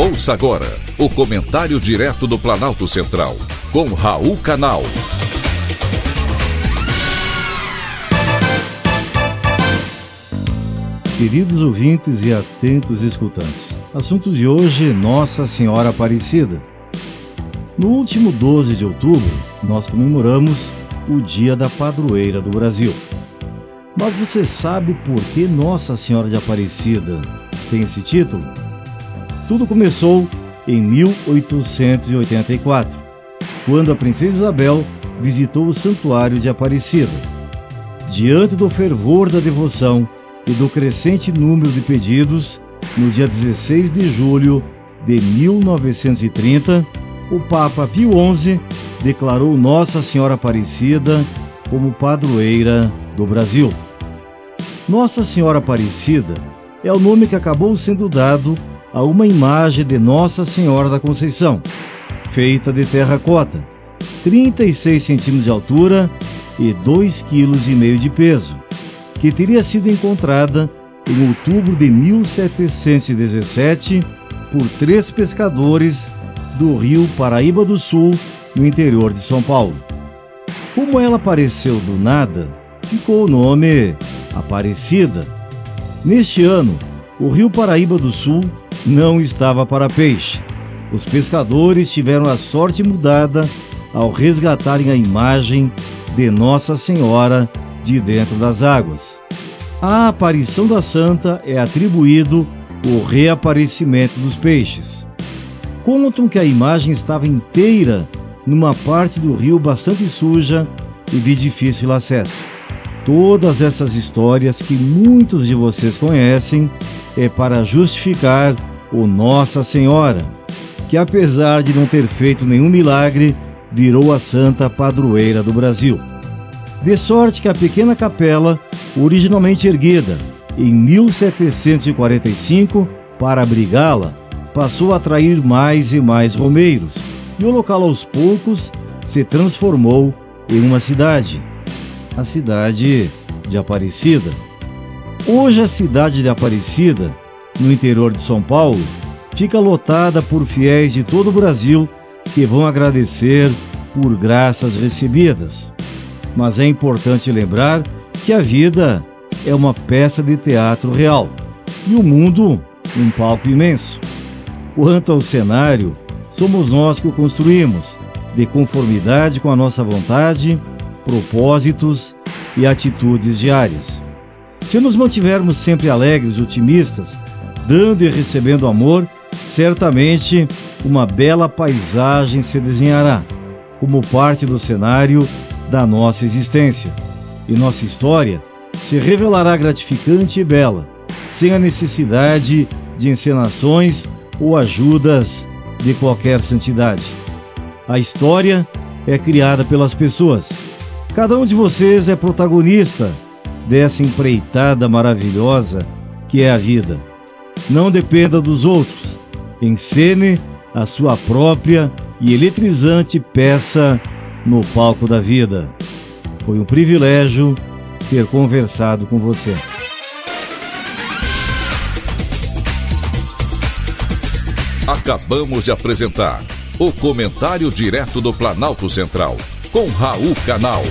Ouça agora o comentário direto do Planalto Central, com Raul Canal. Queridos ouvintes e atentos escutantes, assunto de hoje: Nossa Senhora Aparecida. No último 12 de outubro, nós comemoramos o Dia da Padroeira do Brasil. Mas você sabe por que Nossa Senhora de Aparecida tem esse título? Tudo começou em 1884, quando a princesa Isabel visitou o Santuário de Aparecida. Diante do fervor da devoção e do crescente número de pedidos, no dia 16 de julho de 1930, o Papa Pio XI declarou Nossa Senhora Aparecida como padroeira do Brasil. Nossa Senhora Aparecida é o nome que acabou sendo dado a uma imagem de Nossa Senhora da Conceição, feita de terracota, 36 centímetros de altura e 2,5 kg de peso, que teria sido encontrada em outubro de 1717 por três pescadores do rio Paraíba do Sul, no interior de São Paulo. Como ela apareceu do nada, ficou o nome Aparecida. Neste ano, o rio Paraíba do Sul não estava para peixe. Os pescadores tiveram a sorte mudada ao resgatarem a imagem de Nossa Senhora de dentro das águas. À aparição da santa é atribuído o reaparecimento dos peixes. Contam que a imagem estava inteira numa parte do rio bastante suja e de difícil acesso. Todas essas histórias que muitos de vocês conhecem é para justificar o Nossa Senhora, que apesar de não ter feito nenhum milagre, virou a santa padroeira do Brasil. De sorte que a pequena capela, originalmente erguida em 1745 para abrigá-la, passou a atrair mais e mais romeiros, e o local aos poucos se transformou em uma cidade, a cidade de Aparecida. Hoje a cidade de Aparecida no interior de São Paulo, fica lotada por fiéis de todo o Brasil que vão agradecer por graças recebidas. Mas é importante lembrar que a vida é uma peça de teatro real e o mundo um palco imenso. Quanto ao cenário, somos nós que o construímos, de conformidade com a nossa vontade, propósitos e atitudes diárias. Se nos mantivermos sempre alegres otimistas, dando e recebendo amor, certamente uma bela paisagem se desenhará, como parte do cenário da nossa existência. E nossa história se revelará gratificante e bela, sem a necessidade de encenações ou ajudas de qualquer santidade. A história é criada pelas pessoas. Cada um de vocês é protagonista dessa empreitada maravilhosa que é a vida. Não dependa dos outros. Encene a sua própria e eletrizante peça no palco da vida. Foi um privilégio ter conversado com você. Acabamos de apresentar o Comentário Direto do Planalto Central, com Raul Canal.